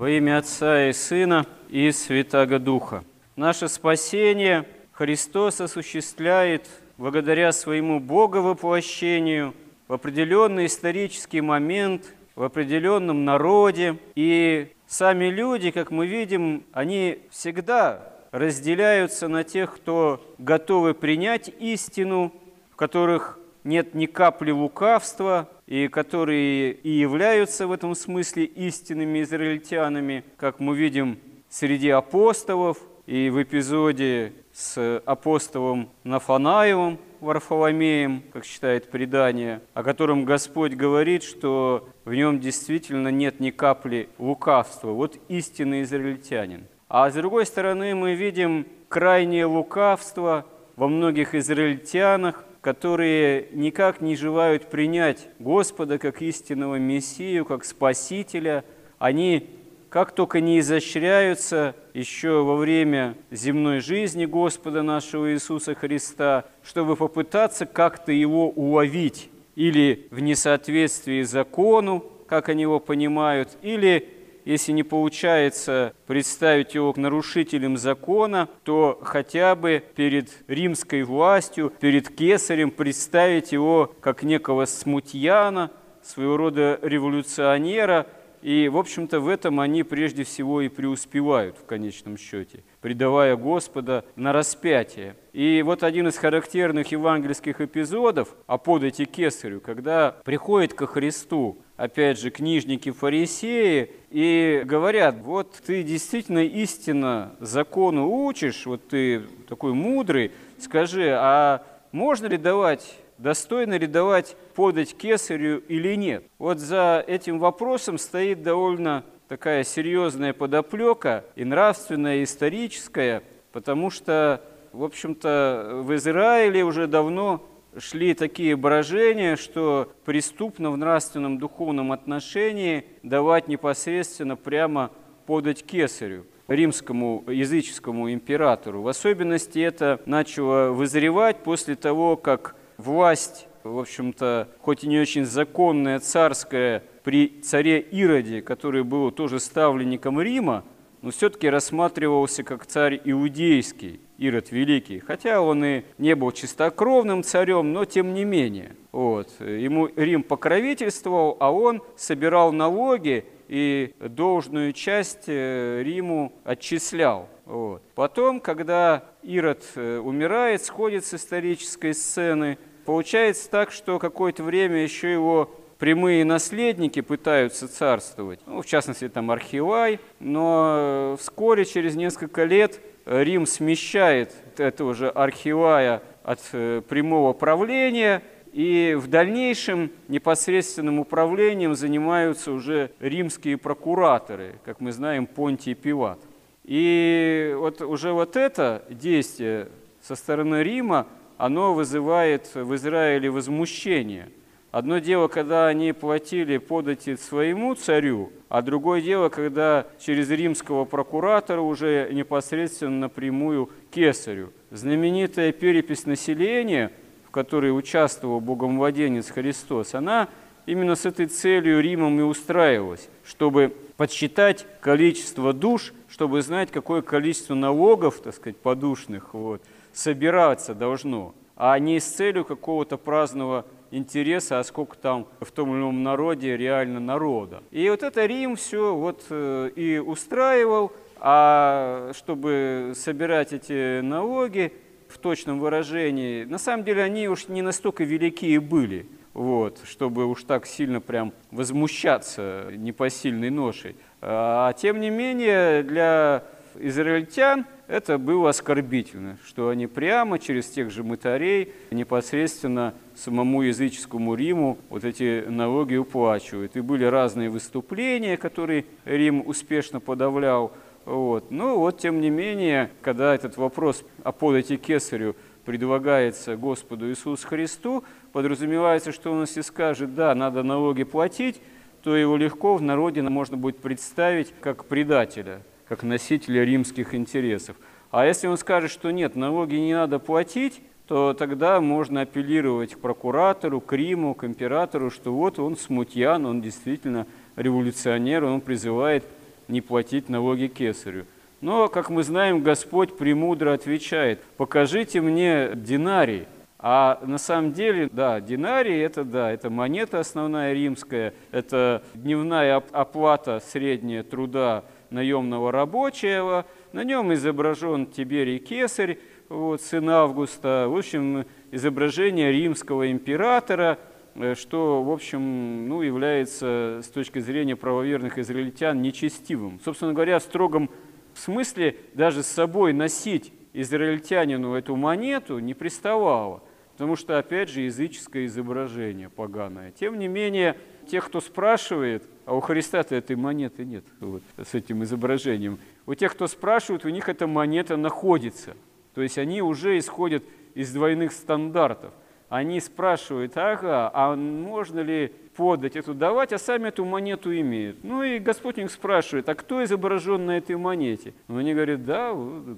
Во имя Отца и Сына и Святаго Духа. Наше спасение Христос осуществляет благодаря своему Боговоплощению в определенный исторический момент, в определенном народе. И сами люди, как мы видим, они всегда разделяются на тех, кто готовы принять истину, в которых нет ни капли лукавства, и которые и являются в этом смысле истинными израильтянами, как мы видим среди апостолов и в эпизоде с апостолом Нафанаевым, Варфоломеем, как считает предание, о котором Господь говорит, что в нем действительно нет ни капли лукавства. Вот истинный израильтянин. А с другой стороны мы видим крайнее лукавство во многих израильтянах, которые никак не желают принять Господа как истинного Мессию, как Спасителя, они как только не изощряются еще во время земной жизни Господа нашего Иисуса Христа, чтобы попытаться как-то его уловить или в несоответствии закону, как они его понимают, или если не получается представить его нарушителем закона, то хотя бы перед римской властью, перед кесарем представить его как некого смутьяна, своего рода революционера, и, в общем-то, в этом они прежде всего и преуспевают в конечном счете, предавая Господа на распятие. И вот один из характерных евангельских эпизодов о подати кесарю, когда приходит ко Христу опять же, книжники-фарисеи, и говорят, вот ты действительно истинно закону учишь, вот ты такой мудрый, скажи, а можно ли давать, достойно ли давать подать кесарю или нет? Вот за этим вопросом стоит довольно такая серьезная подоплека и нравственная, и историческая, потому что, в общем-то, в Израиле уже давно шли такие брожения, что преступно в нравственном духовном отношении давать непосредственно прямо подать кесарю римскому языческому императору. В особенности это начало вызревать после того, как власть, в общем-то, хоть и не очень законная, царская, при царе Ироде, который был тоже ставленником Рима, но все-таки рассматривался как царь иудейский, Ирод Великий. Хотя он и не был чистокровным царем, но тем не менее. Вот. Ему Рим покровительствовал, а он собирал налоги и должную часть э, Риму отчислял. Вот. Потом, когда Ирод э, умирает, сходит с исторической сцены, получается так, что какое-то время еще его прямые наследники пытаются царствовать, ну, в частности, там Архивай, но вскоре, через несколько лет, Рим смещает этого же Архивая от э, прямого правления, и в дальнейшем непосредственным управлением занимаются уже римские прокураторы, как мы знаем, Понтий Пилат. И вот уже вот это действие со стороны Рима, оно вызывает в Израиле возмущение – Одно дело, когда они платили подати своему царю, а другое дело, когда через римского прокуратора уже непосредственно напрямую кесарю. Знаменитая перепись населения, в которой участвовал богомвладенец Христос, она именно с этой целью Римом и устраивалась, чтобы подсчитать количество душ, чтобы знать, какое количество налогов, так сказать, подушных вот, собираться должно, а не с целью какого-то праздного интереса, а сколько там в том или ином народе реально народа. И вот это Рим все вот э, и устраивал, а чтобы собирать эти налоги в точном выражении, на самом деле они уж не настолько великие были, вот, чтобы уж так сильно прям возмущаться непосильной ношей. А тем не менее для израильтян это было оскорбительно, что они прямо через тех же мытарей непосредственно самому языческому Риму вот эти налоги уплачивают. И были разные выступления, которые Рим успешно подавлял. Вот. Но вот, тем не менее, когда этот вопрос о подати кесарю предлагается Господу Иисусу Христу, подразумевается, что он если скажет, да, надо налоги платить, то его легко в народе можно будет представить как предателя, как носителя римских интересов. А если он скажет, что нет, налоги не надо платить, то тогда можно апеллировать к прокуратору, к Риму, к императору, что вот он смутьян, он действительно революционер, он призывает не платить налоги кесарю. Но, как мы знаем, Господь премудро отвечает, покажите мне динарий. А на самом деле, да, динарий – это, да, это монета основная римская, это дневная оплата средняя труда наемного рабочего, на нем изображен Тиберий Кесарь, вот, сын Августа, в общем, изображение римского императора, э, что, в общем, ну, является с точки зрения правоверных израильтян нечестивым. Собственно говоря, в строгом смысле даже с собой носить израильтянину эту монету не приставало, потому что, опять же, языческое изображение поганое. Тем не менее, тех, кто спрашивает, а у Христа-то этой монеты нет, вот, с этим изображением, у тех, кто спрашивает, у них эта монета находится – то есть они уже исходят из двойных стандартов. Они спрашивают, ага, а можно ли подать эту давать, а сами эту монету имеют. Ну и Господь их спрашивает, а кто изображен на этой монете? Ну, они говорят, да,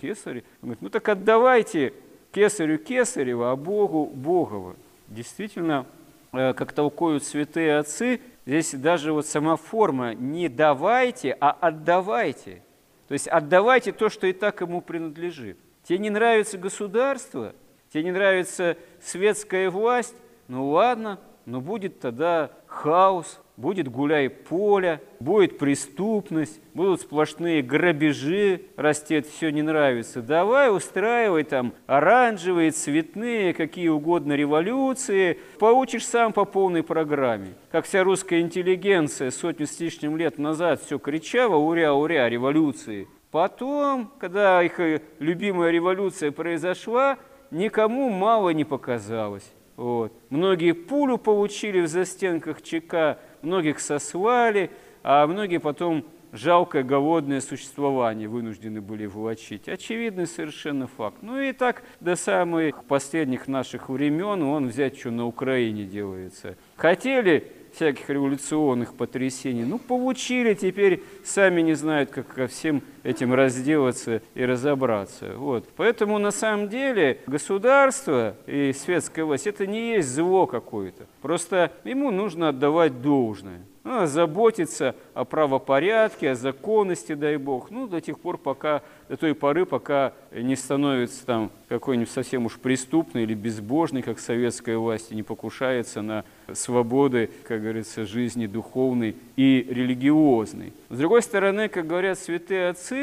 кесарь. Он говорит, ну так отдавайте кесарю кесарева, а Богу Богова. Действительно, как толкуют святые отцы, здесь даже вот сама форма не давайте, а отдавайте. То есть отдавайте то, что и так ему принадлежит. Тебе не нравится государство, тебе не нравится светская власть, ну ладно, но будет тогда хаос, будет гуляй поле, будет преступность, будут сплошные грабежи, растет, все не нравится. Давай устраивай там оранжевые, цветные, какие угодно революции, получишь сам по полной программе. Как вся русская интеллигенция сотню с лишним лет назад все кричала «Уря, уря, революции!» Потом, когда их э, любимая революция произошла, никому мало не показалось. Вот. Многие пулю получили в застенках ЧК, многих сослали, а многие потом жалкое голодное существование вынуждены были влачить. Очевидный совершенно факт. Ну и так до самых последних наших времен он взять, что на Украине делается. Хотели всяких революционных потрясений. Ну, получили, теперь сами не знают, как ко всем этим разделаться и разобраться. Вот. Поэтому на самом деле государство и светская власть – это не есть зло какое-то. Просто ему нужно отдавать должное. Ну, заботиться о правопорядке, о законности, дай Бог, ну, до тех пор, пока, до той поры, пока не становится там какой-нибудь совсем уж преступный или безбожный, как советская власть, и не покушается на свободы, как говорится, жизни духовной и религиозной. С другой стороны, как говорят святые отцы,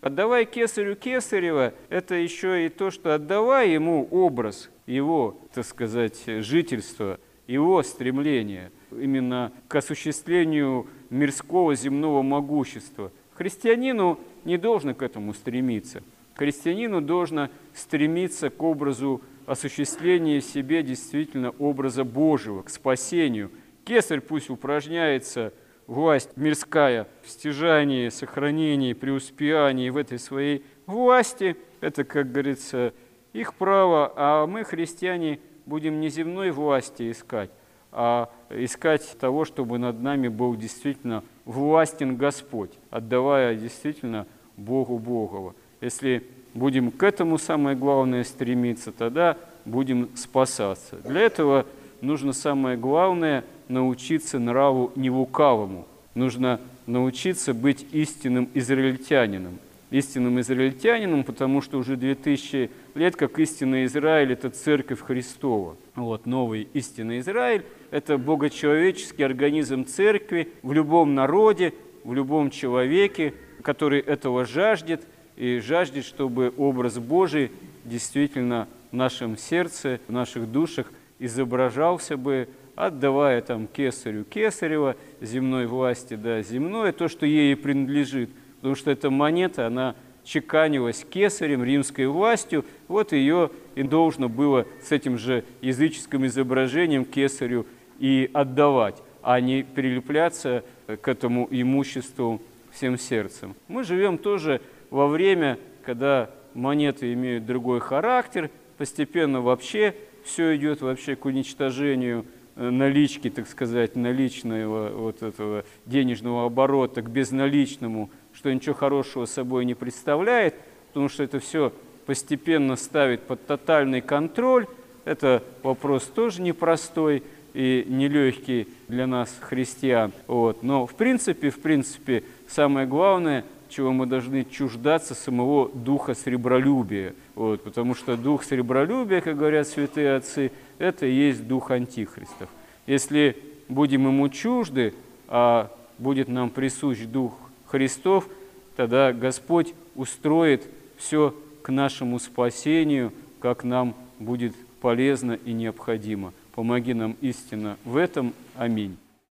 отдавай кесарю кесарева, это еще и то, что отдавай ему образ его, так сказать, жительства, его стремления – именно к осуществлению мирского земного могущества. Христианину не должно к этому стремиться. Христианину должно стремиться к образу осуществления в себе действительно образа Божьего, к спасению. Кесарь пусть упражняется, власть мирская, в стяжании, сохранении, преуспеянии в этой своей власти. Это, как говорится, их право, а мы, христиане, будем не земной власти искать, а искать того, чтобы над нами был действительно властен Господь, отдавая действительно Богу Богова. Если будем к этому самое главное стремиться, тогда будем спасаться. Для этого нужно самое главное научиться нраву невукавому. Нужно научиться быть истинным израильтянином. Истинным израильтянином, потому что уже 2000 лет, как истинный Израиль, это церковь Христова. Вот новый истинный Израиль – это богочеловеческий организм церкви в любом народе, в любом человеке, который этого жаждет, и жаждет, чтобы образ Божий действительно в нашем сердце, в наших душах изображался бы, отдавая там кесарю кесарева, земной власти, да, земное, то, что ей принадлежит. Потому что эта монета, она чеканилась кесарем, римской властью, вот ее и должно было с этим же языческим изображением кесарю и отдавать, а не прилепляться к этому имуществу всем сердцем. Мы живем тоже во время, когда монеты имеют другой характер, постепенно вообще все идет вообще к уничтожению э, налички, так сказать, наличного вот этого денежного оборота к безналичному что ничего хорошего собой не представляет, потому что это все постепенно ставит под тотальный контроль. Это вопрос тоже непростой и нелегкий для нас, христиан. Вот. Но в принципе, в принципе, самое главное, чего мы должны чуждаться самого духа сребролюбия. Вот, потому что дух сребролюбия, как говорят святые отцы, это и есть дух антихристов. Если будем ему чужды, а будет нам присущ дух Христов, тогда Господь устроит все к нашему спасению, как нам будет полезно и необходимо. Помоги нам истинно в этом. Аминь.